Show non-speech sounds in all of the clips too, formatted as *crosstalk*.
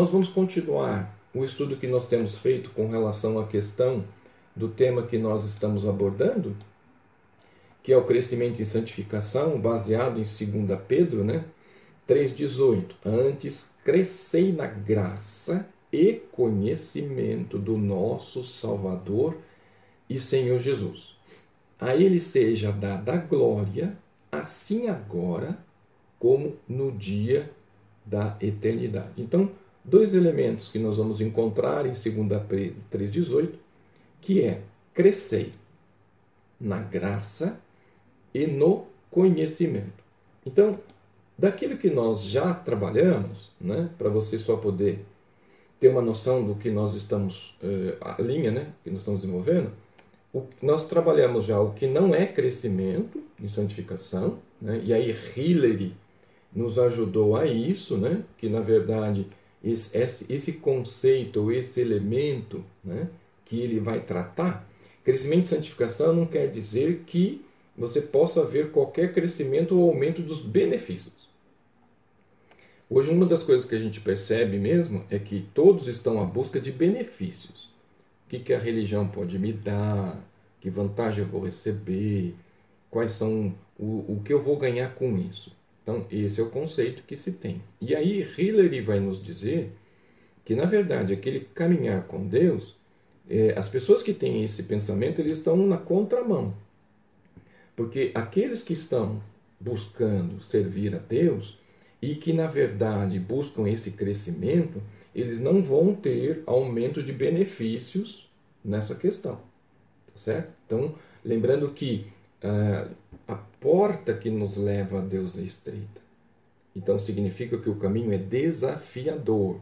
nós vamos continuar o estudo que nós temos feito com relação à questão do tema que nós estamos abordando, que é o crescimento em santificação, baseado em 2 Pedro, né? 3,18. Antes crescei na graça e conhecimento do nosso Salvador e Senhor Jesus. A Ele seja dada a glória, assim agora como no dia da eternidade. Então, dois elementos que nós vamos encontrar em 2 Pedro 3,18, que é crescei na graça e no conhecimento. Então, daquilo que nós já trabalhamos, né, para você só poder ter uma noção do que nós estamos, eh, a linha né, que nós estamos desenvolvendo, o, nós trabalhamos já o que não é crescimento em santificação, né, e aí Hillary nos ajudou a isso, né, que na verdade esse, esse conceito, esse elemento né, que ele vai tratar, crescimento e santificação não quer dizer que você possa ver qualquer crescimento ou aumento dos benefícios. Hoje, uma das coisas que a gente percebe mesmo é que todos estão à busca de benefícios. O que, que a religião pode me dar? Que vantagem eu vou receber? Quais são o, o que eu vou ganhar com isso? Então, esse é o conceito que se tem. E aí, Hillary vai nos dizer que, na verdade, aquele caminhar com Deus, é, as pessoas que têm esse pensamento, eles estão na contramão. Porque aqueles que estão buscando servir a Deus, e que na verdade buscam esse crescimento, eles não vão ter aumento de benefícios nessa questão. Tá certo? Então, lembrando que uh, a porta que nos leva a Deus é estreita. Então, significa que o caminho é desafiador.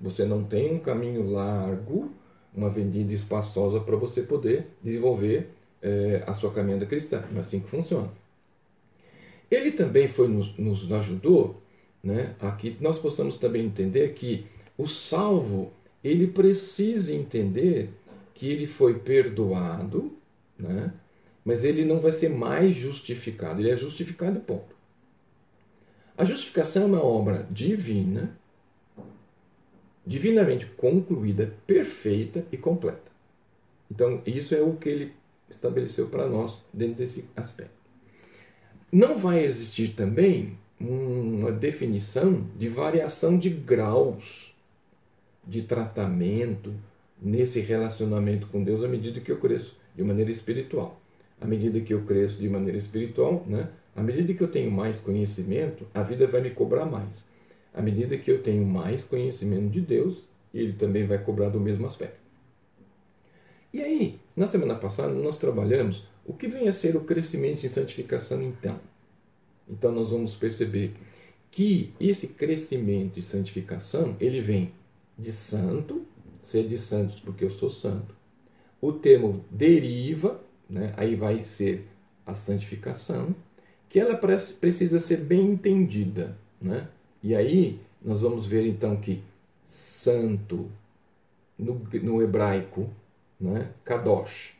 Você não tem um caminho largo, uma avenida espaçosa para você poder desenvolver eh, a sua caminhada cristã. É assim que funciona. Ele também foi nos, nos ajudou né, aqui nós possamos também entender que o salvo ele precisa entender que ele foi perdoado, né, mas ele não vai ser mais justificado, ele é justificado ponto. A justificação é uma obra divina, divinamente concluída, perfeita e completa. Então, isso é o que ele estabeleceu para nós dentro desse aspecto. Não vai existir também uma definição de variação de graus de tratamento nesse relacionamento com Deus à medida que eu cresço de maneira espiritual. À medida que eu cresço de maneira espiritual, né? à medida que eu tenho mais conhecimento, a vida vai me cobrar mais. À medida que eu tenho mais conhecimento de Deus, ele também vai cobrar do mesmo aspecto. E aí, na semana passada, nós trabalhamos o que vem a ser o crescimento em santificação então. Então nós vamos perceber que esse crescimento e santificação, ele vem de santo, ser de santos porque eu sou santo. O termo deriva, né, aí vai ser a santificação, que ela precisa ser bem entendida. Né? E aí nós vamos ver então que santo no, no hebraico, né, kadosh,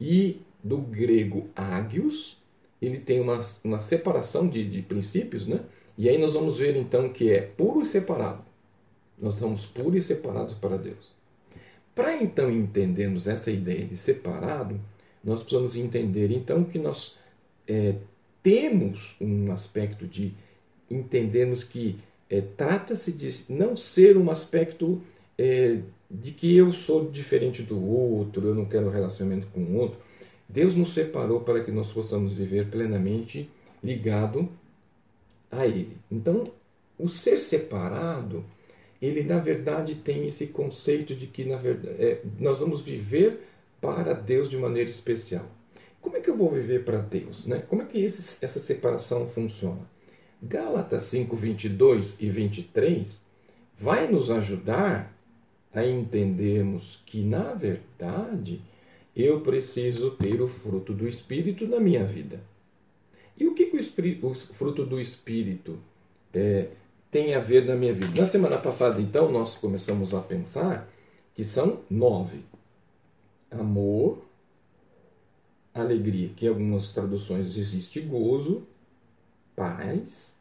e do grego ágios, ele tem uma, uma separação de, de princípios, né? E aí nós vamos ver então que é puro e separado. Nós somos puros e separados para Deus. Para então entendermos essa ideia de separado, nós precisamos entender então que nós é, temos um aspecto de entendermos que é, trata-se de não ser um aspecto é, de que eu sou diferente do outro, eu não quero relacionamento com o outro, Deus nos separou para que nós possamos viver plenamente ligado a Ele. Então, o ser separado, ele na verdade tem esse conceito de que na verdade, é, nós vamos viver para Deus de maneira especial. Como é que eu vou viver para Deus? Né? Como é que esse, essa separação funciona? Gálatas 5, 22 e 23 vai nos ajudar a entendermos que, na verdade, eu preciso ter o fruto do Espírito na minha vida. E o que, que o, espírito, o, fruto do Espírito é, tem a ver na minha vida? Na semana passada, então, nós começamos a pensar que são nove: amor, alegria, que em algumas traduções existe gozo, paz,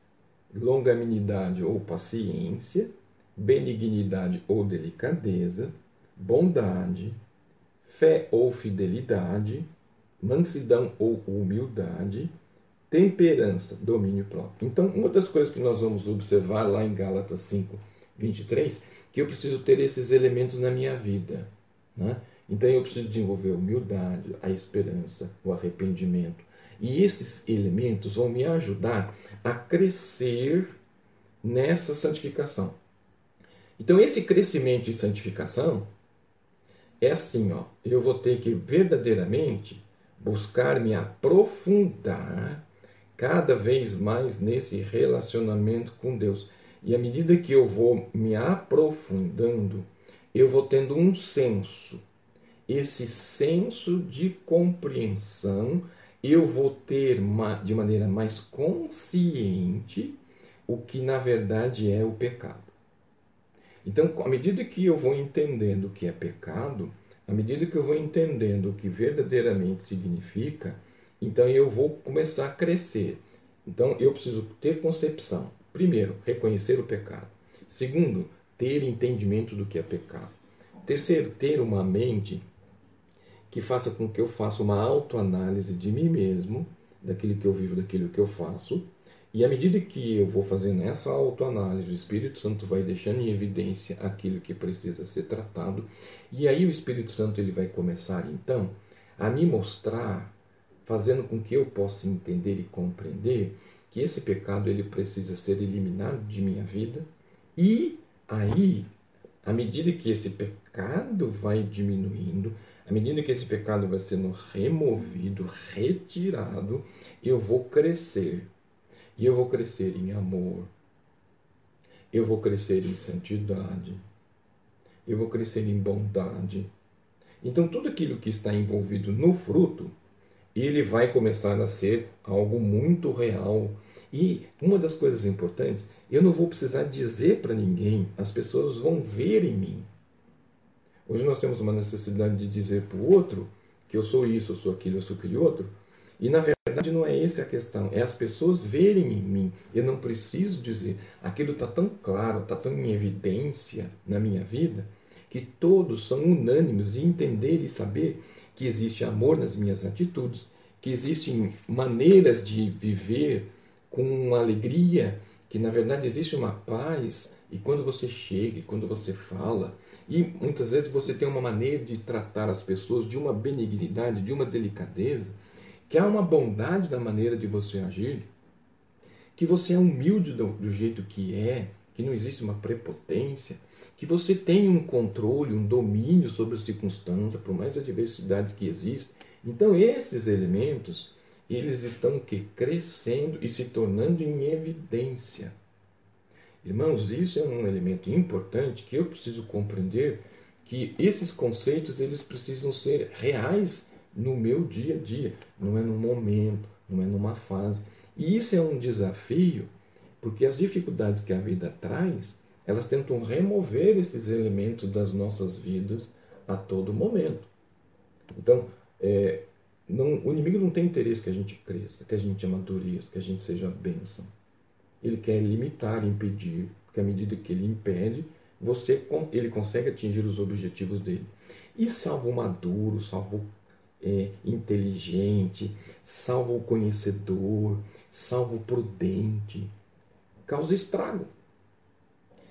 longanimidade ou paciência, benignidade ou delicadeza, bondade, fé ou fidelidade, mansidão ou humildade, temperança, domínio próprio. Então, uma das coisas que nós vamos observar lá em Gálatas 5, 23, que eu preciso ter esses elementos na minha vida. Né? Então, eu preciso desenvolver a humildade, a esperança, o arrependimento. E esses elementos vão me ajudar a crescer nessa santificação. Então, esse crescimento em santificação é assim, ó, eu vou ter que verdadeiramente buscar me aprofundar cada vez mais nesse relacionamento com Deus. E à medida que eu vou me aprofundando, eu vou tendo um senso. Esse senso de compreensão, eu vou ter de maneira mais consciente o que na verdade é o pecado. Então, à medida que eu vou entendendo o que é pecado, à medida que eu vou entendendo o que verdadeiramente significa, então eu vou começar a crescer. Então eu preciso ter concepção. Primeiro, reconhecer o pecado. Segundo, ter entendimento do que é pecado. Terceiro, ter uma mente que faça com que eu faça uma autoanálise de mim mesmo, daquilo que eu vivo, daquilo que eu faço, e à medida que eu vou fazendo essa autoanálise, o Espírito Santo vai deixando em evidência aquilo que precisa ser tratado. E aí o Espírito Santo ele vai começar então a me mostrar, fazendo com que eu possa entender e compreender que esse pecado ele precisa ser eliminado de minha vida. E aí, à medida que esse pecado vai diminuindo, à medida que esse pecado vai sendo removido, retirado, eu vou crescer e eu vou crescer em amor. Eu vou crescer em santidade. Eu vou crescer em bondade. Então, tudo aquilo que está envolvido no fruto, ele vai começar a ser algo muito real. E uma das coisas importantes, eu não vou precisar dizer para ninguém, as pessoas vão ver em mim. Hoje nós temos uma necessidade de dizer para o outro que eu sou isso, eu sou aquilo, eu sou aquele outro. E na verdade não é essa a questão, é as pessoas verem em mim. Eu não preciso dizer, aquilo está tão claro, está tão em evidência na minha vida, que todos são unânimes de entender e saber que existe amor nas minhas atitudes, que existem maneiras de viver com alegria, que na verdade existe uma paz, e quando você chega, quando você fala, e muitas vezes você tem uma maneira de tratar as pessoas de uma benignidade, de uma delicadeza, que há uma bondade na maneira de você agir, que você é humilde do, do jeito que é, que não existe uma prepotência, que você tem um controle, um domínio sobre as circunstâncias, por mais adversidades que existem. Então esses elementos, eles estão que crescendo e se tornando em evidência. Irmãos, isso é um elemento importante que eu preciso compreender que esses conceitos eles precisam ser reais no meu dia a dia, não é num momento, não é numa fase. E isso é um desafio, porque as dificuldades que a vida traz, elas tentam remover esses elementos das nossas vidas a todo momento. Então, é, não, o inimigo não tem interesse que a gente cresça, que a gente amadureça, que a gente seja bênção. Ele quer limitar, impedir, porque à medida que ele impede, você ele consegue atingir os objetivos dele. E salvo maduro, salvo é, inteligente, salvo conhecedor, salvo prudente, causa estrago.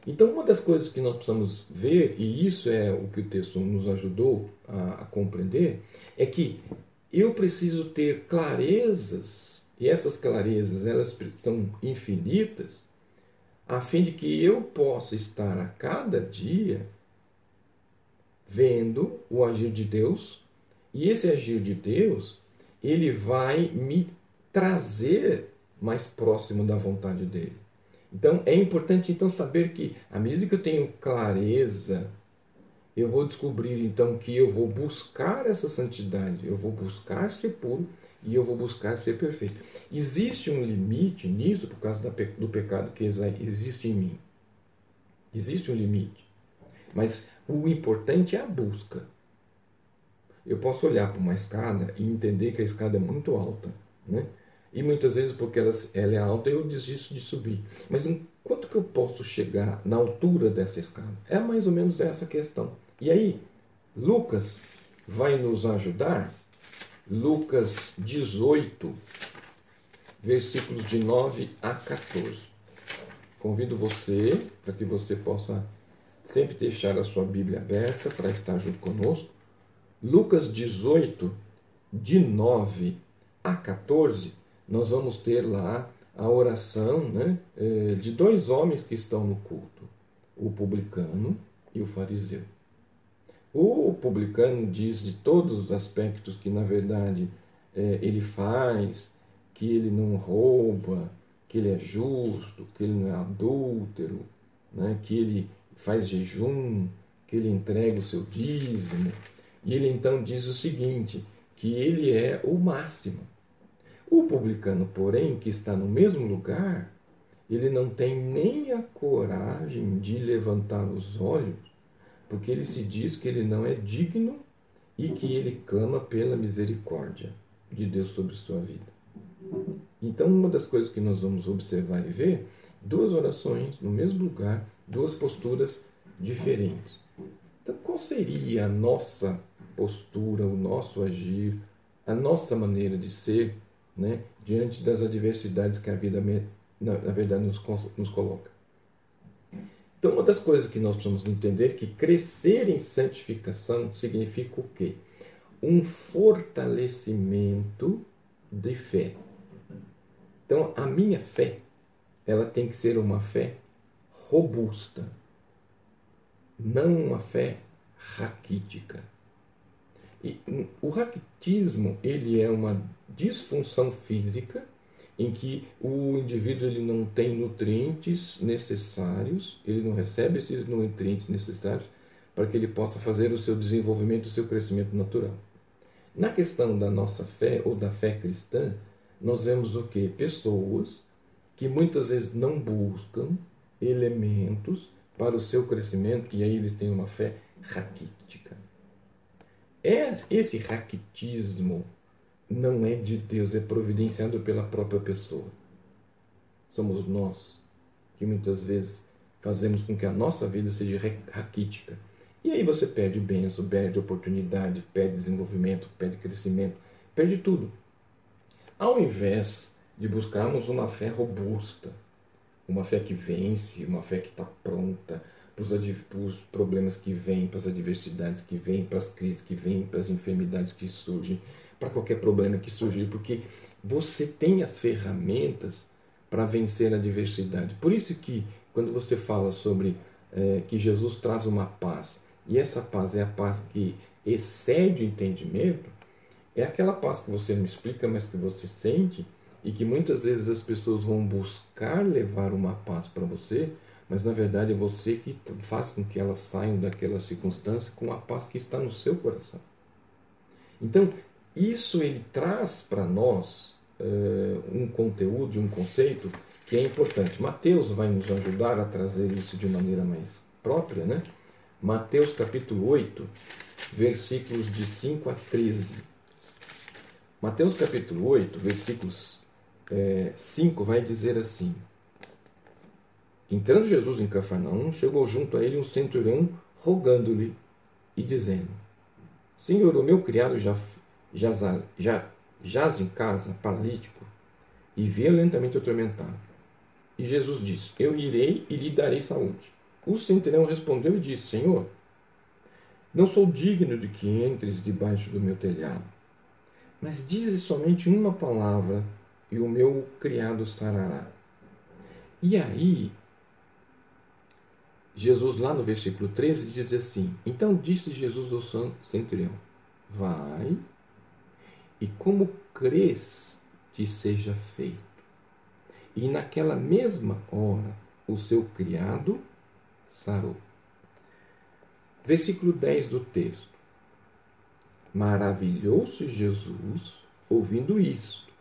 Então, uma das coisas que nós precisamos ver, e isso é o que o texto nos ajudou a, a compreender, é que eu preciso ter clarezas, e essas clarezas elas são infinitas, a fim de que eu possa estar a cada dia vendo o agir de Deus e esse agir de Deus, ele vai me trazer mais próximo da vontade dele. Então é importante então saber que à medida que eu tenho clareza, eu vou descobrir então que eu vou buscar essa santidade, eu vou buscar ser puro e eu vou buscar ser perfeito. Existe um limite nisso por causa do pecado que existe em mim. Existe um limite. Mas o importante é a busca. Eu posso olhar para uma escada e entender que a escada é muito alta, né? E muitas vezes porque ela, ela é alta eu desisto de subir. Mas enquanto que eu posso chegar na altura dessa escada? É mais ou menos essa questão. E aí, Lucas vai nos ajudar, Lucas 18, versículos de 9 a 14. Convido você para que você possa sempre deixar a sua Bíblia aberta para estar junto conosco. Lucas 18, de 9 a 14, nós vamos ter lá a oração né, eh, de dois homens que estão no culto, o publicano e o fariseu. O publicano diz de todos os aspectos que, na verdade, eh, ele faz, que ele não rouba, que ele é justo, que ele não é adúltero, né, que ele faz jejum, que ele entrega o seu dízimo. E ele então diz o seguinte: que ele é o máximo. O publicano, porém, que está no mesmo lugar, ele não tem nem a coragem de levantar os olhos, porque ele se diz que ele não é digno e que ele clama pela misericórdia de Deus sobre sua vida. Então, uma das coisas que nós vamos observar e ver, duas orações no mesmo lugar, duas posturas diferentes. Então, qual seria a nossa postura, o nosso agir, a nossa maneira de ser né, diante das adversidades que a vida, na, verdade, nos, nos coloca. Então, uma das coisas que nós precisamos entender é que crescer em santificação significa o quê? Um fortalecimento de fé. Então, a minha fé, ela tem que ser uma fé robusta, não uma fé raquítica. E o raquitismo ele é uma disfunção física em que o indivíduo ele não tem nutrientes necessários, ele não recebe esses nutrientes necessários para que ele possa fazer o seu desenvolvimento, o seu crescimento natural. Na questão da nossa fé ou da fé cristã, nós vemos o que? Pessoas que muitas vezes não buscam elementos para o seu crescimento e aí eles têm uma fé raquítica. Esse raquitismo não é de Deus, é providenciado pela própria pessoa. Somos nós que muitas vezes fazemos com que a nossa vida seja raquítica. E aí você perde bênção, perde oportunidade, perde desenvolvimento, perde crescimento, perde tudo. Ao invés de buscarmos uma fé robusta, uma fé que vence, uma fé que está pronta, para os problemas que vêm, para as adversidades que vêm, para as crises que vêm, para as enfermidades que surgem, para qualquer problema que surgir, porque você tem as ferramentas para vencer a adversidade. Por isso que quando você fala sobre é, que Jesus traz uma paz, e essa paz é a paz que excede o entendimento, é aquela paz que você não explica, mas que você sente, e que muitas vezes as pessoas vão buscar levar uma paz para você, mas na verdade é você que faz com que elas saiam daquela circunstância com a paz que está no seu coração. Então, isso ele traz para nós uh, um conteúdo, um conceito que é importante. Mateus vai nos ajudar a trazer isso de maneira mais própria, né? Mateus capítulo 8, versículos de 5 a 13. Mateus capítulo 8, versículos é, 5 vai dizer assim: Entrando Jesus em Cafarnaum, chegou junto a ele um centurião rogando-lhe e dizendo: Senhor, o meu criado já, já, já jaz em casa, paralítico, e violentamente atormentado. E Jesus disse: Eu irei e lhe darei saúde. O centurião respondeu e disse: Senhor, não sou digno de que entres debaixo do meu telhado, mas dize somente uma palavra e o meu criado sarará. E aí Jesus, lá no versículo 13, diz assim: Então disse Jesus ao centurião: Vai, e como crês, te seja feito. E naquela mesma hora, o seu criado sarou. Versículo 10 do texto. Maravilhou-se Jesus ouvindo isto,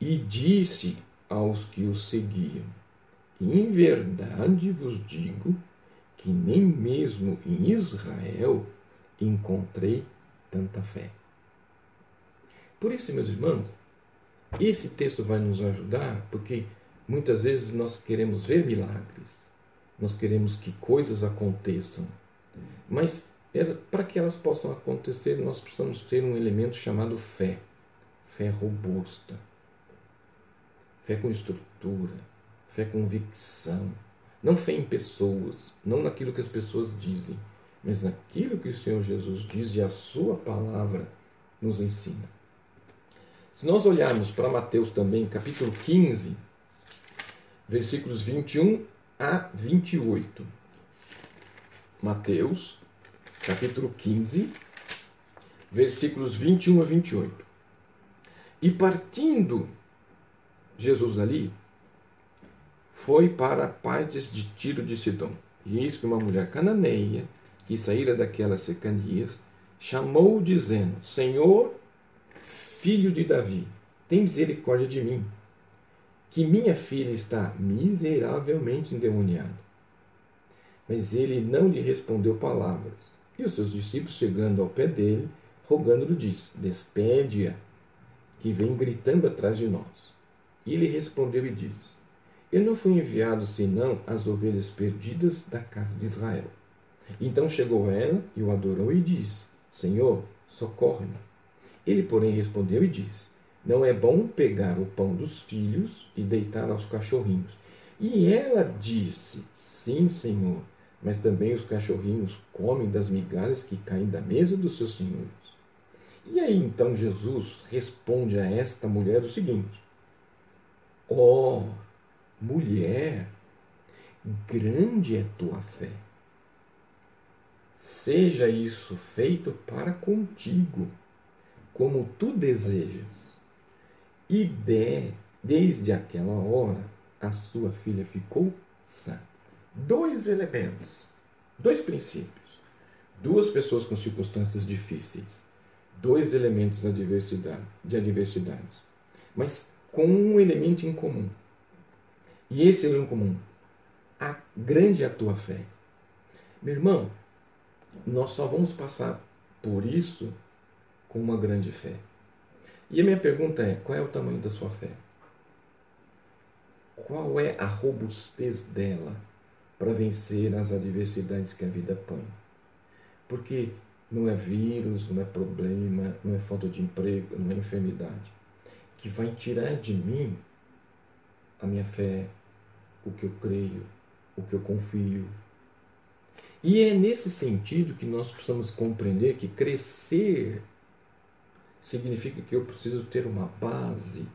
e disse aos que o seguiam: Em verdade vos digo que nem mesmo em Israel encontrei tanta fé. Por isso, meus irmãos, esse texto vai nos ajudar porque muitas vezes nós queremos ver milagres, nós queremos que coisas aconteçam. Mas para que elas possam acontecer, nós precisamos ter um elemento chamado fé. Fé robusta. Fé com estrutura. Fé convicção. Não fé em pessoas, não naquilo que as pessoas dizem, mas naquilo que o Senhor Jesus diz e a Sua palavra nos ensina. Se nós olharmos para Mateus também, capítulo 15, versículos 21 a 28. Mateus, capítulo 15, versículos 21 a 28. E partindo Jesus dali, foi para partes de Tiro de Sidom. E eis que uma mulher cananeia, que saíra daquelas cercanias, chamou, dizendo: Senhor, filho de Davi, tem misericórdia de mim que minha filha está miseravelmente endemoniada. Mas ele não lhe respondeu palavras. E os seus discípulos, chegando ao pé dele, rogando-lhe, disse: Despede-a, que vem gritando atrás de nós. E ele respondeu e disse: Eu não fui enviado senão as ovelhas perdidas da casa de Israel. Então chegou ela e o adorou e disse: Senhor, socorre-me. Ele, porém, respondeu e disse: não é bom pegar o pão dos filhos e deitar aos cachorrinhos. E ela disse: Sim, senhor, mas também os cachorrinhos comem das migalhas que caem da mesa dos seus senhores. E aí então Jesus responde a esta mulher o seguinte: Ó oh, mulher, grande é tua fé. Seja isso feito para contigo, como tu desejas. E de, desde aquela hora, a sua filha ficou sã. Dois elementos, dois princípios, duas pessoas com circunstâncias difíceis, dois elementos de adversidade, de adversidades, mas com um elemento em comum. E esse elemento em comum, a grande é a tua fé. Meu irmão, nós só vamos passar por isso com uma grande fé. E a minha pergunta é: qual é o tamanho da sua fé? Qual é a robustez dela para vencer as adversidades que a vida põe? Porque não é vírus, não é problema, não é falta de emprego, não é enfermidade que vai tirar de mim a minha fé, o que eu creio, o que eu confio. E é nesse sentido que nós precisamos compreender que crescer significa que eu preciso ter uma base.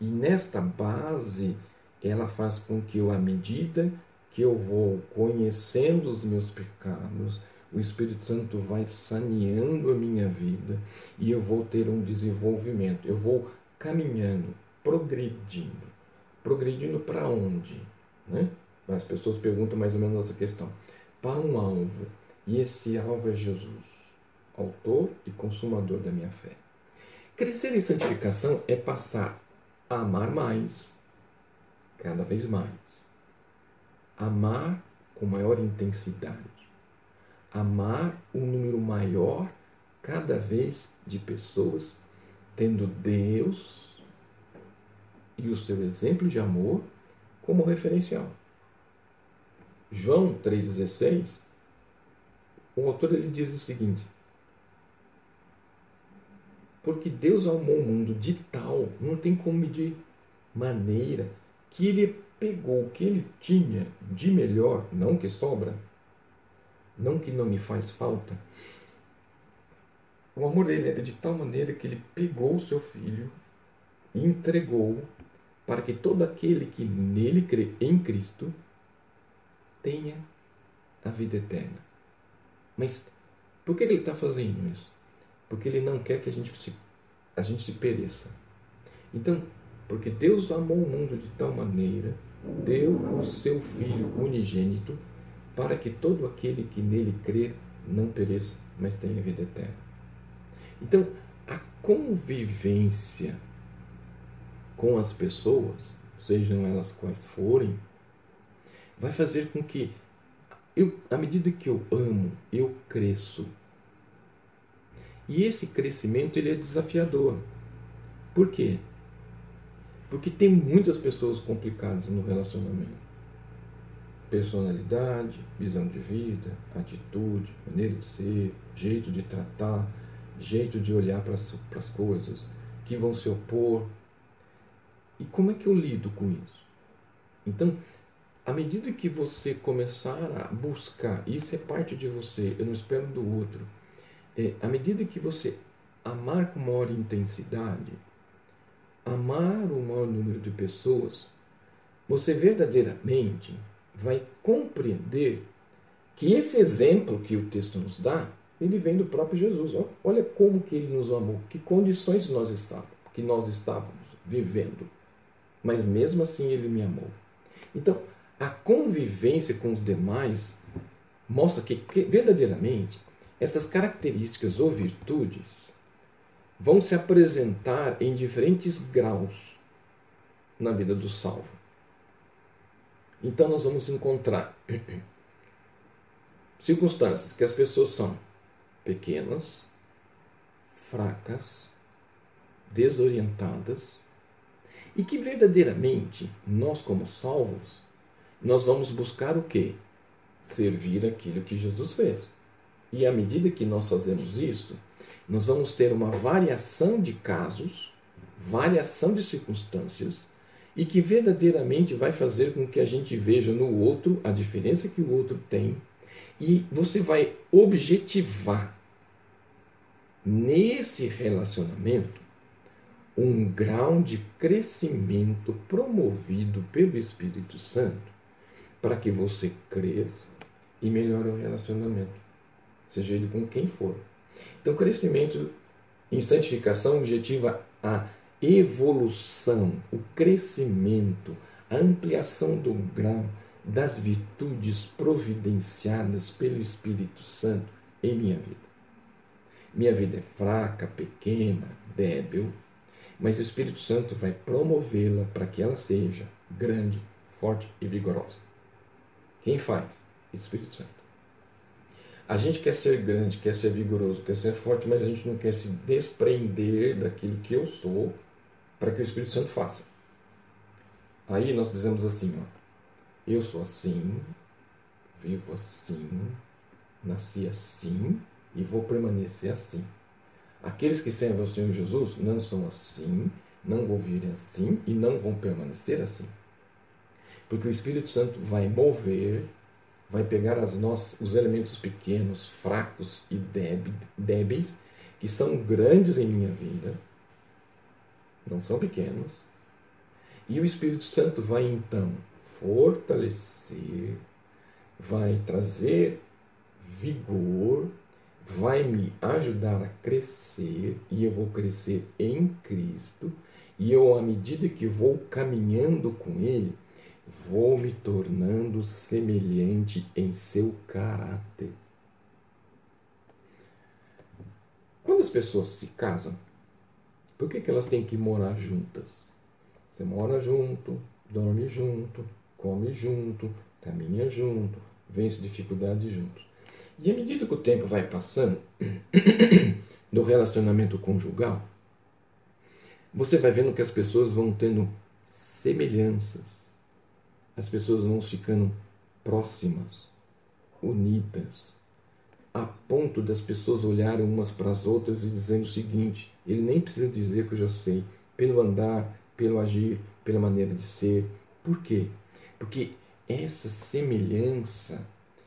E nesta base, ela faz com que eu, à medida que eu vou conhecendo os meus pecados, o Espírito Santo vai saneando a minha vida e eu vou ter um desenvolvimento. Eu vou caminhando, progredindo. Progredindo para onde? Né? As pessoas perguntam mais ou menos essa questão. Para um alvo. E esse alvo é Jesus, autor e consumador da minha fé. Crescer em santificação é passar a amar mais, cada vez mais. Amar com maior intensidade. Amar um número maior, cada vez, de pessoas, tendo Deus e o seu exemplo de amor como referencial. João 3,16, o autor ele diz o seguinte: porque Deus amou o mundo de tal, não tem como medir maneira, que ele pegou o que ele tinha de melhor, não que sobra, não que não me faz falta. O amor dele era de tal maneira que ele pegou o seu filho e entregou para que todo aquele que nele crê em Cristo tenha a vida eterna. Mas por que ele está fazendo isso? Porque Ele não quer que a gente se, a gente se pereça. Então, porque Deus amou o mundo de tal maneira, deu o seu Filho unigênito, para que todo aquele que nele crer não pereça, mas tenha vida eterna. Então, a convivência com as pessoas, sejam elas quais forem, vai fazer com que, eu, à medida que eu amo, eu cresço e esse crescimento ele é desafiador. Por quê? Porque tem muitas pessoas complicadas no relacionamento. personalidade, visão de vida, atitude, maneira de ser, jeito de tratar, jeito de olhar para as coisas, que vão se opor. E como é que eu lido com isso? Então, à medida que você começar a buscar, isso é parte de você, eu não espero do outro. É, à medida que você amar com maior intensidade, amar o maior número de pessoas, você verdadeiramente vai compreender que esse exemplo que o texto nos dá, ele vem do próprio Jesus. Olha como que ele nos amou, que condições nós estávamos, que nós estávamos vivendo. Mas mesmo assim ele me amou. Então, a convivência com os demais mostra que, que verdadeiramente essas características ou virtudes vão se apresentar em diferentes graus na vida do salvo. Então nós vamos encontrar *clears throat* circunstâncias que as pessoas são pequenas, fracas, desorientadas e que verdadeiramente nós como salvos nós vamos buscar o quê? Servir aquilo que Jesus fez. E à medida que nós fazemos isso, nós vamos ter uma variação de casos, variação de circunstâncias e que verdadeiramente vai fazer com que a gente veja no outro a diferença que o outro tem e você vai objetivar nesse relacionamento um grau de crescimento promovido pelo Espírito Santo para que você cresça e melhore o relacionamento, seja ele com quem for. Então, crescimento em santificação objetiva a evolução, o crescimento, a ampliação do grau das virtudes providenciadas pelo Espírito Santo em minha vida. Minha vida é fraca, pequena, débil, mas o Espírito Santo vai promovê-la para que ela seja grande, forte e vigorosa. Quem faz? Espírito Santo. A gente quer ser grande, quer ser vigoroso, quer ser forte, mas a gente não quer se desprender daquilo que eu sou para que o Espírito Santo faça. Aí nós dizemos assim, ó, eu sou assim, vivo assim, nasci assim e vou permanecer assim. Aqueles que servem ao Senhor Jesus não são assim, não vão vir assim e não vão permanecer assim. Porque o Espírito Santo vai mover, vai pegar as nossas, os elementos pequenos, fracos e débeis, que são grandes em minha vida, não são pequenos. E o Espírito Santo vai então fortalecer, vai trazer vigor, vai me ajudar a crescer e eu vou crescer em Cristo. E eu, à medida que vou caminhando com Ele, vou me tornando semelhante em seu caráter. Quando as pessoas se casam, por que, que elas têm que morar juntas? Você mora junto, dorme junto, come junto, caminha junto, vence dificuldades juntos. E à medida que o tempo vai passando *coughs* do relacionamento conjugal, você vai vendo que as pessoas vão tendo semelhanças. As pessoas vão ficando próximas, unidas, a ponto das pessoas olharem umas para as outras e dizendo o seguinte: ele nem precisa dizer que eu já sei, pelo andar, pelo agir, pela maneira de ser. Por quê? Porque essa semelhança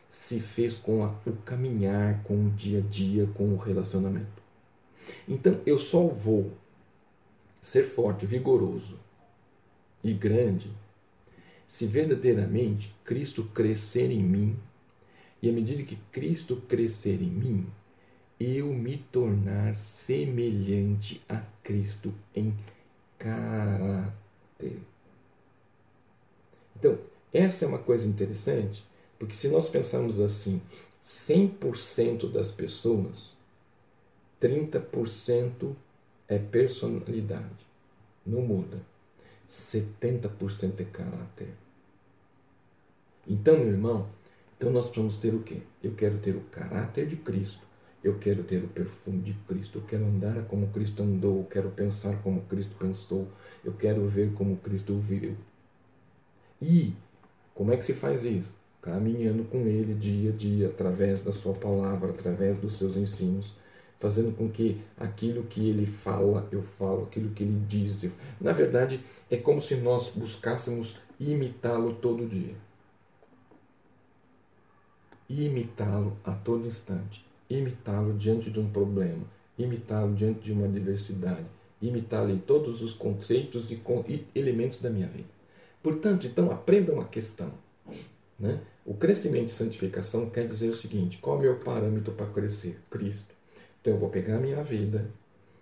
se fez com a, o caminhar, com o dia a dia, com o relacionamento. Então eu só vou ser forte, vigoroso e grande se verdadeiramente Cristo crescer em mim e à medida que Cristo crescer em mim, eu me tornar semelhante a Cristo em caráter. Então, essa é uma coisa interessante, porque se nós pensarmos assim, 100% das pessoas, 30% é personalidade, não muda. 70% é caráter. Então, meu irmão, então nós precisamos ter o quê? Eu quero ter o caráter de Cristo. Eu quero ter o perfume de Cristo. Eu quero andar como Cristo andou. Eu quero pensar como Cristo pensou. Eu quero ver como Cristo viu. E como é que se faz isso? caminhando com Ele dia a dia, através da Sua palavra, através dos seus ensinos, fazendo com que aquilo que Ele fala, eu falo, aquilo que Ele diz. Eu... Na verdade, é como se nós buscássemos imitá-lo todo dia. Imitá-lo a todo instante. Imitá-lo diante de um problema. Imitá-lo diante de uma adversidade. Imitá-lo em todos os conceitos e, elementos da minha vida. Portanto, então, aprenda uma questão. Né? O crescimento e santificação quer dizer o seguinte: qual é o meu parâmetro para crescer? Cristo. Então eu vou pegar a minha vida,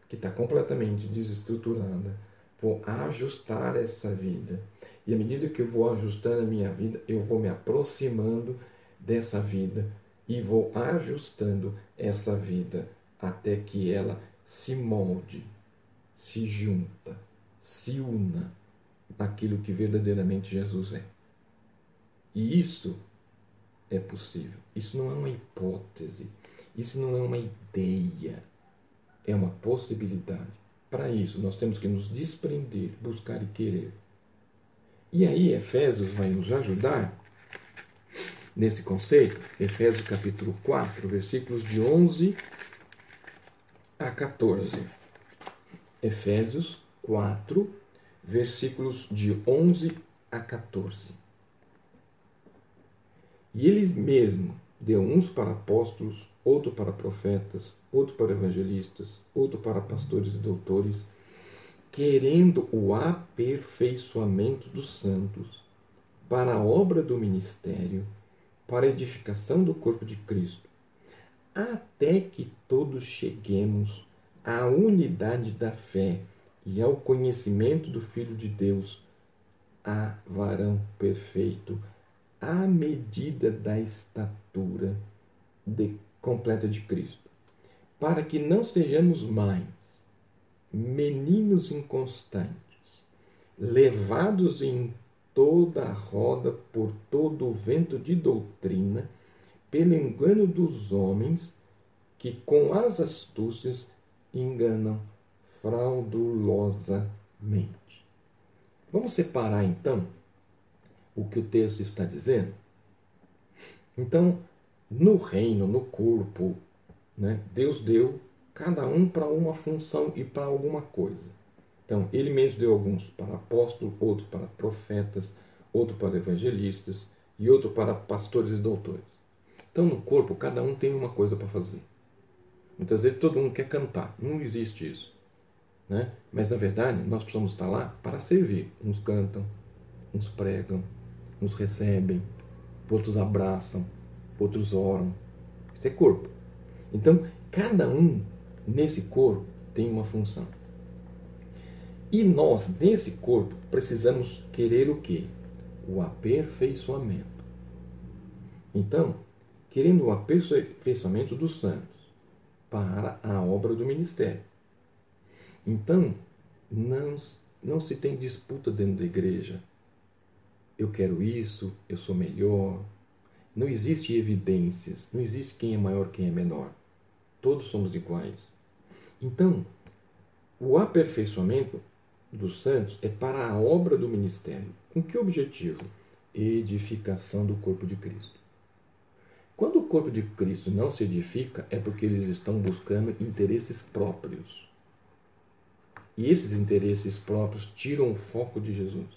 que está completamente desestruturada, vou ajustar essa vida. E à medida que eu vou ajustando a minha vida, eu vou me aproximando dessa vida e vou ajustando essa vida até que ela se molde, se junta, se una naquilo que verdadeiramente Jesus é. E isso é possível. Isso não é uma hipótese. Isso não é uma ideia. É uma possibilidade. Para isso, nós temos que nos desprender, buscar e querer. E aí, Efésios vai nos ajudar nesse conceito. Efésios capítulo 4, versículos de 11 a 14. Efésios 4, versículos de 11 a 14. E eles mesmo deu uns para apóstolos, outro para profetas, outro para evangelistas, outro para pastores e doutores, querendo o aperfeiçoamento dos santos, para a obra do ministério, para a edificação do corpo de Cristo, até que todos cheguemos à unidade da fé e ao conhecimento do Filho de Deus, a varão perfeito à medida da estatura de, completa de Cristo, para que não sejamos mais meninos inconstantes, levados em toda a roda por todo o vento de doutrina, pelo engano dos homens que com as astúcias enganam fraudulosamente. Vamos separar então o que o texto está dizendo? Então, no reino, no corpo, né, Deus deu cada um para uma função e para alguma coisa. Então, ele mesmo deu alguns para apóstolos, outros para profetas, outro para evangelistas e outro para pastores e doutores. Então, no corpo, cada um tem uma coisa para fazer. Muitas vezes todo mundo quer cantar, não existe isso. Né? Mas, na verdade, nós precisamos estar lá para servir. Uns cantam, uns pregam, uns recebem, outros abraçam, outros oram. Isso é corpo. Então, cada um nesse corpo tem uma função. E nós, nesse corpo, precisamos querer o quê? O aperfeiçoamento. Então, querendo o aperfeiçoamento dos santos para a obra do ministério. Então, não, não se tem disputa dentro da igreja eu quero isso, eu sou melhor. Não existe evidências, não existe quem é maior, quem é menor. Todos somos iguais. Então, o aperfeiçoamento dos santos é para a obra do ministério. Com que objetivo? Edificação do corpo de Cristo. Quando o corpo de Cristo não se edifica, é porque eles estão buscando interesses próprios. E esses interesses próprios tiram o foco de Jesus.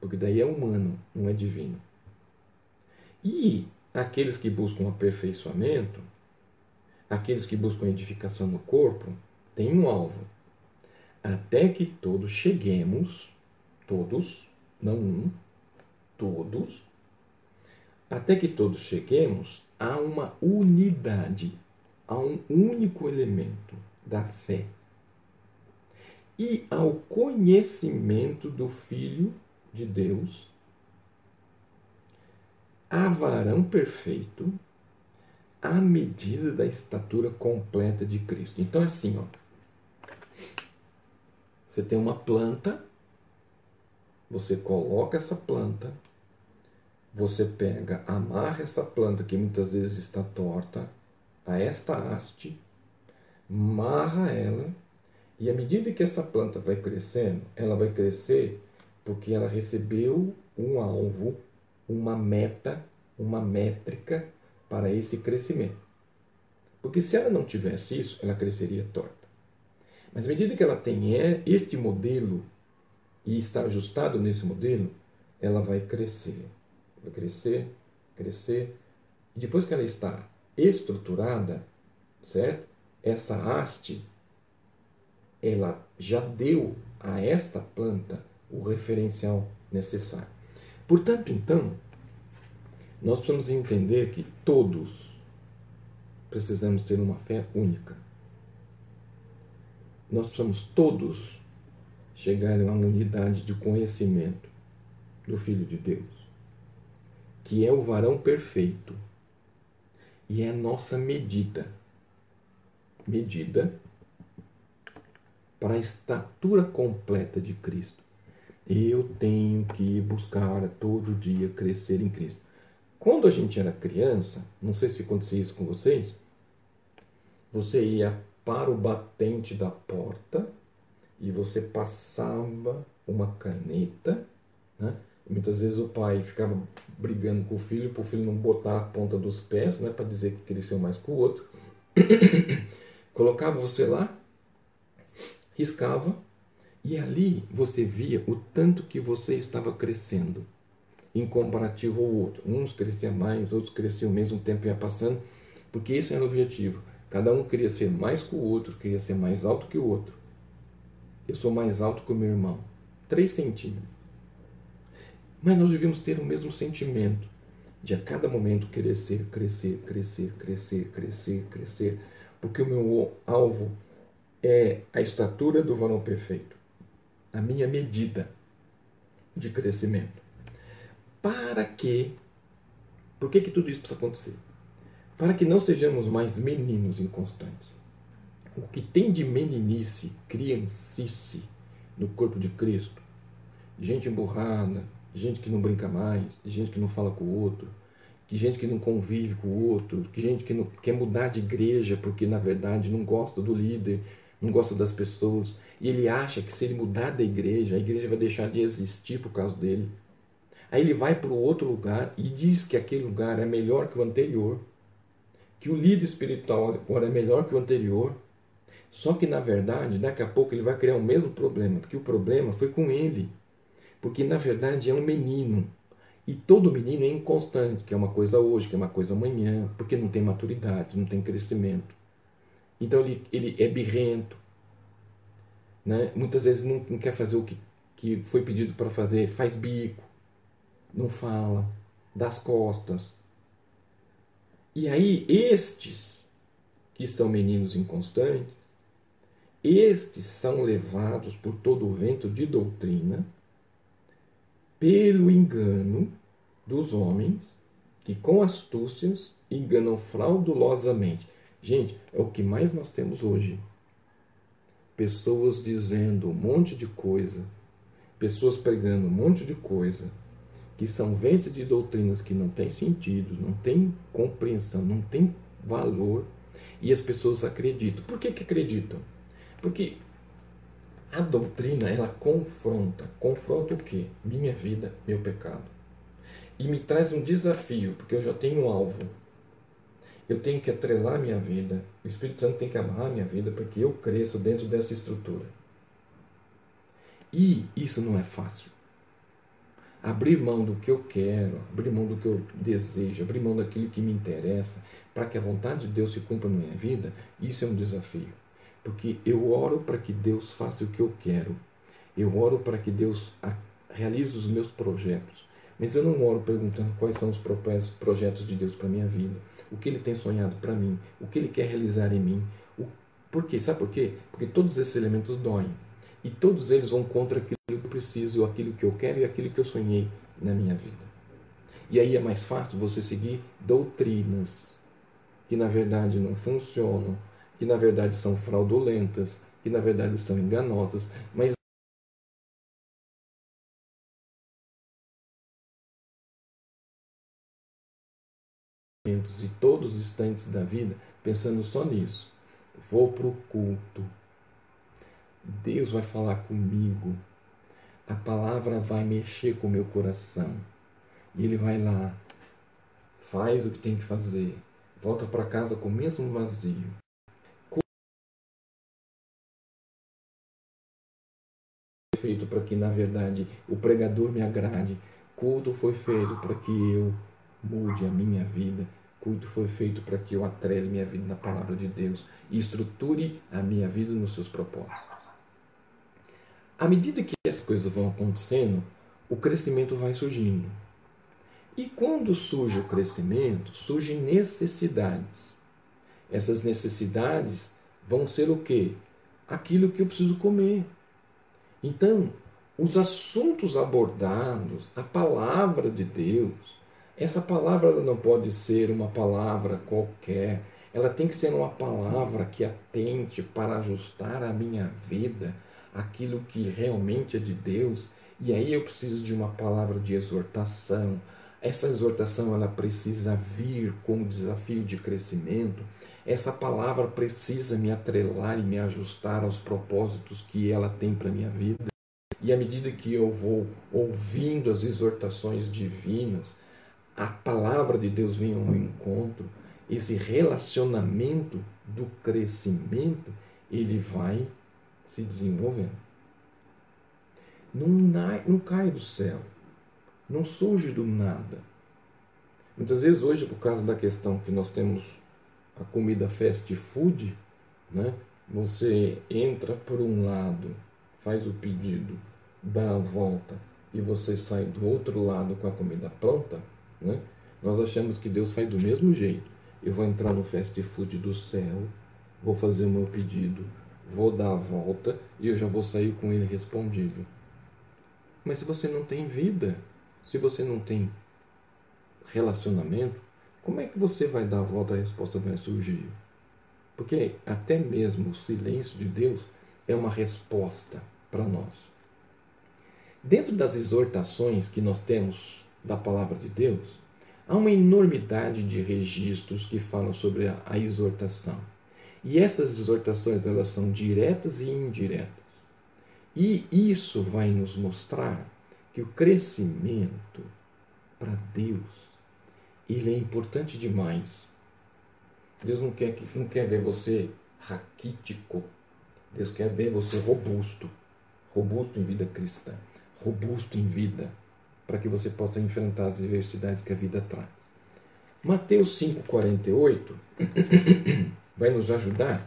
Porque daí é humano, não é divino. E aqueles que buscam aperfeiçoamento, aqueles que buscam edificação no corpo, têm um alvo. Até que todos cheguemos, todos, não um, todos, até que todos cheguemos a uma unidade, a um único elemento da fé e ao conhecimento do Filho de Deus, a varão perfeito, à medida da estatura completa de Cristo. Então é assim, ó. Você tem uma planta, você coloca essa planta, você pega, amarra essa planta que muitas vezes está torta a esta haste, amarra ela, e à medida que essa planta vai crescendo, ela vai crescer porque ela recebeu um alvo uma meta, uma métrica para esse crescimento. Porque se ela não tivesse isso, ela cresceria torta. Mas à medida que ela tem este modelo e está ajustado nesse modelo, ela vai crescer. Vai crescer, crescer. E depois que ela está estruturada, certo? Essa haste, ela já deu a esta planta o referencial necessário. Portanto, então, nós precisamos entender que todos precisamos ter uma fé única. Nós precisamos todos chegar a uma unidade de conhecimento do Filho de Deus, que é o varão perfeito e é nossa medida. Medida para a estatura completa de Cristo. Eu tenho que buscar todo dia crescer em Cristo. Quando a gente era criança, não sei se acontecia isso com vocês, você ia para o batente da porta e você passava uma caneta, né? Muitas vezes o pai ficava brigando com o filho para o filho não botar a ponta dos pés, né, para dizer que cresceu mais que o outro. *coughs* Colocava você lá, riscava, e ali você via o tanto que você estava crescendo em comparativo ao outro. Uns cresciam mais, outros cresciam o mesmo tempo ia passando, porque esse era o objetivo. Cada um queria ser mais que o outro, queria ser mais alto que o outro. Eu sou mais alto que o meu irmão, 3 centímetros. Mas nós devíamos ter o mesmo sentimento de a cada momento crescer, crescer, crescer, crescer, crescer, crescer, porque o meu alvo é a estatura do varão perfeito, a minha medida de crescimento. Para que, por que, que tudo isso precisa acontecer? Para que não sejamos mais meninos inconstantes. O que tem de meninice, criancice no corpo de Cristo, gente emburrada, gente que não brinca mais, gente que não fala com o outro, que gente que não convive com o outro, que gente que não quer mudar de igreja porque na verdade não gosta do líder, não gosta das pessoas, e ele acha que se ele mudar da igreja, a igreja vai deixar de existir por causa dele. Aí ele vai para o outro lugar e diz que aquele lugar é melhor que o anterior, que o líder espiritual agora é melhor que o anterior. Só que na verdade, daqui a pouco ele vai criar o mesmo problema, porque o problema foi com ele porque na verdade é um menino. E todo menino é inconstante, que é uma coisa hoje, que é uma coisa amanhã, porque não tem maturidade, não tem crescimento. Então ele, ele é birrento. Né? Muitas vezes não, não quer fazer o que, que foi pedido para fazer, faz bico, não fala, dá as costas. E aí, estes que são meninos inconstantes, estes são levados por todo o vento de doutrina pelo engano dos homens que com astúcias enganam fraudulosamente. Gente, é o que mais nós temos hoje. Pessoas dizendo um monte de coisa, pessoas pregando um monte de coisa, que são ventos de doutrinas que não têm sentido, não têm compreensão, não têm valor, e as pessoas acreditam. Por que, que acreditam? Porque a doutrina, ela confronta. Confronta o quê? Minha vida, meu pecado. E me traz um desafio, porque eu já tenho um alvo. Eu tenho que atrelar minha vida. O Espírito Santo tem que amarrar minha vida porque eu cresço dentro dessa estrutura. E isso não é fácil. Abrir mão do que eu quero, abrir mão do que eu desejo, abrir mão daquilo que me interessa, para que a vontade de Deus se cumpra na minha vida, isso é um desafio. Porque eu oro para que Deus faça o que eu quero. Eu oro para que Deus realize os meus projetos. Mas eu não oro perguntando quais são os projetos de Deus para minha vida, o que Ele tem sonhado para mim, o que Ele quer realizar em mim. Por quê? Sabe por quê? Porque todos esses elementos doem. E todos eles vão contra aquilo que eu preciso, aquilo que eu quero e aquilo que eu sonhei na minha vida. E aí é mais fácil você seguir doutrinas que na verdade não funcionam, que na verdade são fraudulentas, que na verdade são enganosas, mas e todos os instantes da vida pensando só nisso. Vou para o culto. Deus vai falar comigo. A palavra vai mexer com o meu coração. E ele vai lá, faz o que tem que fazer, volta para casa com o mesmo vazio. feito para que, na verdade, o pregador me agrade. Culto foi feito para que eu mude a minha vida. Culto foi feito para que eu atrele minha vida na palavra de Deus e estruture a minha vida nos seus propósitos. À medida que as coisas vão acontecendo, o crescimento vai surgindo. E quando surge o crescimento, surgem necessidades. Essas necessidades vão ser o quê? Aquilo que eu preciso comer. Então, os assuntos abordados, a palavra de Deus, essa palavra não pode ser uma palavra qualquer, ela tem que ser uma palavra que atente para ajustar a minha vida, aquilo que realmente é de Deus. E aí eu preciso de uma palavra de exortação. Essa exortação ela precisa vir com o desafio de crescimento. Essa palavra precisa me atrelar e me ajustar aos propósitos que ela tem para minha vida. E à medida que eu vou ouvindo as exortações divinas, a palavra de Deus vem ao encontro, esse relacionamento do crescimento, ele vai se desenvolvendo. Não, não cai do céu, não surge do nada. Muitas vezes hoje, por causa da questão que nós temos a comida fast food, né? você entra por um lado, faz o pedido, dá a volta e você sai do outro lado com a comida pronta, né? nós achamos que Deus faz do mesmo jeito. Eu vou entrar no fast food do céu, vou fazer o meu pedido, vou dar a volta e eu já vou sair com ele respondido. Mas se você não tem vida, se você não tem relacionamento, como é que você vai dar a volta e a resposta vai surgir? Porque até mesmo o silêncio de Deus é uma resposta para nós. Dentro das exortações que nós temos da palavra de Deus, há uma enormidade de registros que falam sobre a, a exortação. E essas exortações elas são diretas e indiretas. E isso vai nos mostrar que o crescimento para Deus ele é importante demais. Deus não quer, não quer ver você raquítico. Deus quer ver você robusto. Robusto em vida cristã. Robusto em vida. Para que você possa enfrentar as adversidades que a vida traz. Mateus 5,48 *coughs* vai nos ajudar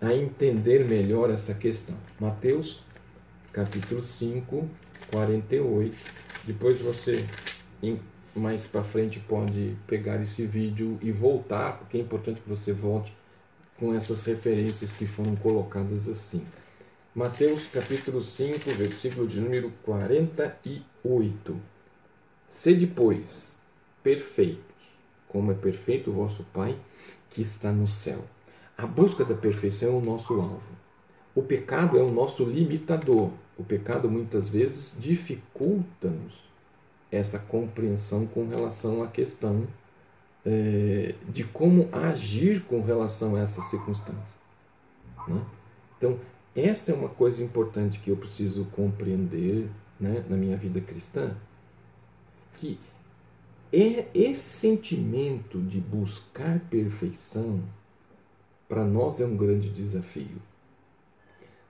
a entender melhor essa questão. Mateus capítulo 5, 48. Depois você mais para frente pode pegar esse vídeo e voltar, porque é importante que você volte com essas referências que foram colocadas assim. Mateus capítulo 5, versículo de número 48. Sede, pois, perfeitos, como é perfeito o vosso Pai que está no céu. A busca da perfeição é o nosso alvo. O pecado é o nosso limitador. O pecado muitas vezes dificulta-nos essa compreensão com relação à questão é, de como agir com relação a essa circunstância. Né? Então, essa é uma coisa importante que eu preciso compreender né, na minha vida cristã, que é esse sentimento de buscar perfeição para nós é um grande desafio.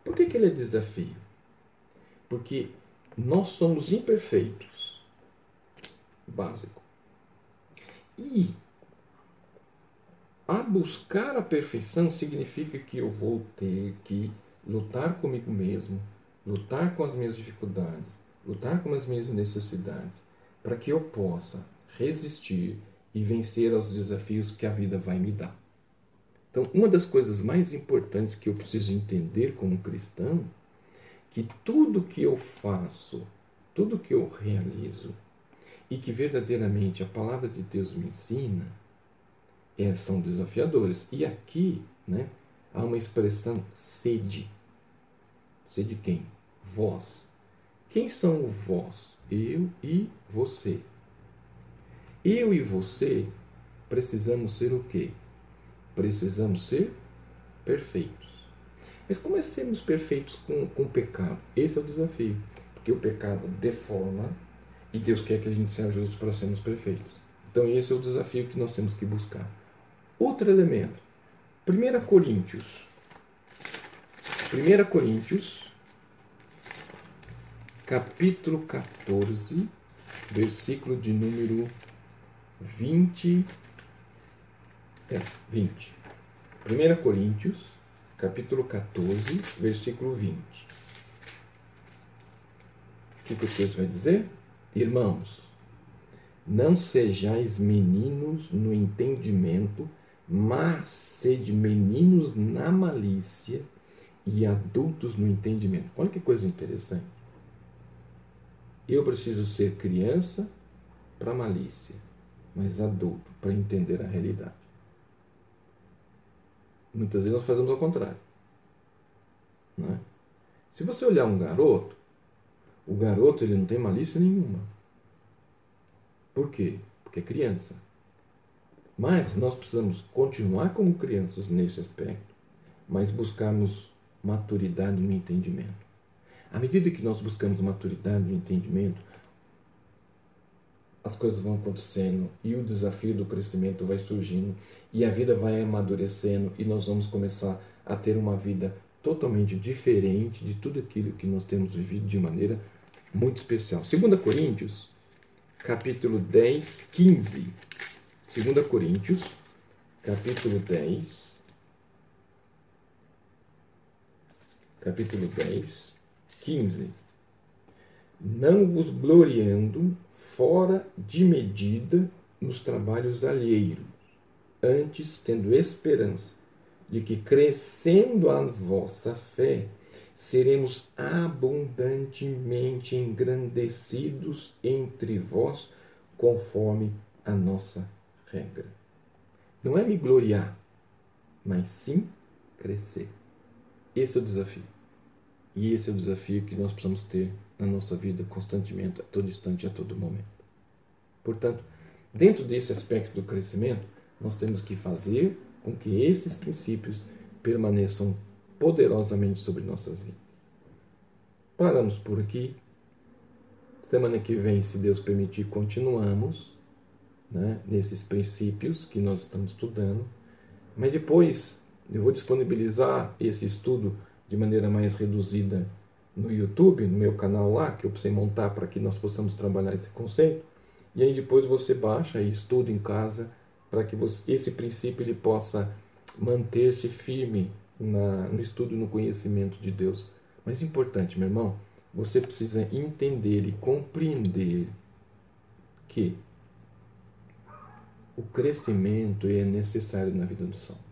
Por que, que ele é desafio? Porque nós somos imperfeitos básico. E a buscar a perfeição significa que eu vou ter que lutar comigo mesmo, lutar com as minhas dificuldades, lutar com as minhas necessidades, para que eu possa resistir e vencer aos desafios que a vida vai me dar. Então, uma das coisas mais importantes que eu preciso entender como cristão, que tudo que eu faço, tudo que eu realizo, e que verdadeiramente a palavra de Deus me ensina é, são desafiadores. E aqui né, há uma expressão sede. Sede quem? Vós. Quem são o vós? Eu e você. Eu e você precisamos ser o quê? Precisamos ser perfeitos. Mas como é sermos perfeitos com, com o pecado? Esse é o desafio. Porque o pecado deforma, E Deus quer que a gente seja justo para sermos perfeitos. Então, esse é o desafio que nós temos que buscar. Outro elemento. 1 Coríntios. 1 Coríntios, capítulo 14, versículo de número 20. É, 20. 1 Coríntios, capítulo 14, versículo 20. O que, que o texto vai dizer? Irmãos, não sejais meninos no entendimento, mas sede meninos na malícia e adultos no entendimento. Olha que coisa interessante. Eu preciso ser criança para malícia, mas adulto para entender a realidade. Muitas vezes nós fazemos ao contrário. Não é? Se você olhar um garoto, o garoto ele não tem malícia nenhuma. Por quê? Porque é criança. Mas nós precisamos continuar como crianças nesse aspecto, mas buscarmos maturidade no entendimento. À medida que nós buscamos maturidade no entendimento, as coisas vão acontecendo e o desafio do crescimento vai surgindo e a vida vai amadurecendo e nós vamos começar a ter uma vida totalmente diferente de tudo aquilo que nós temos vivido de maneira muito especial. 2 Coríntios, capítulo 10, 15. 2 Coríntios, capítulo 10, capítulo 10, 15. Não vos gloriando fora de medida nos trabalhos alheiros, antes tendo esperança de que, crescendo a vossa fé, seremos abundantemente engrandecidos entre vós, conforme a nossa regra. Não é me gloriar, mas sim crescer. Esse é o desafio. E esse é o desafio que nós precisamos ter na nossa vida constantemente, a todo instante, a todo momento. Portanto, dentro desse aspecto do crescimento, nós temos que fazer com que esses princípios permaneçam poderosamente sobre nossas vidas. Paramos por aqui. Semana que vem, se Deus permitir, continuamos né, nesses princípios que nós estamos estudando. Mas depois eu vou disponibilizar esse estudo de maneira mais reduzida no YouTube, no meu canal lá, que eu precisei montar para que nós possamos trabalhar esse conceito. E aí depois você baixa e estuda em casa para que você, esse princípio ele possa manter-se firme na, no estudo e no conhecimento de Deus. Mas importante, meu irmão, você precisa entender e compreender que o crescimento é necessário na vida do salmo.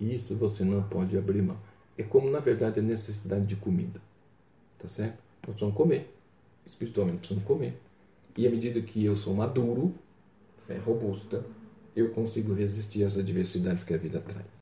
Isso você não pode abrir mão é como, na verdade, a necessidade de comida. Tá certo? Nós precisamos comer. Espiritualmente precisamos comer. E à medida que eu sou maduro, fé robusta, eu consigo resistir às adversidades que a vida traz.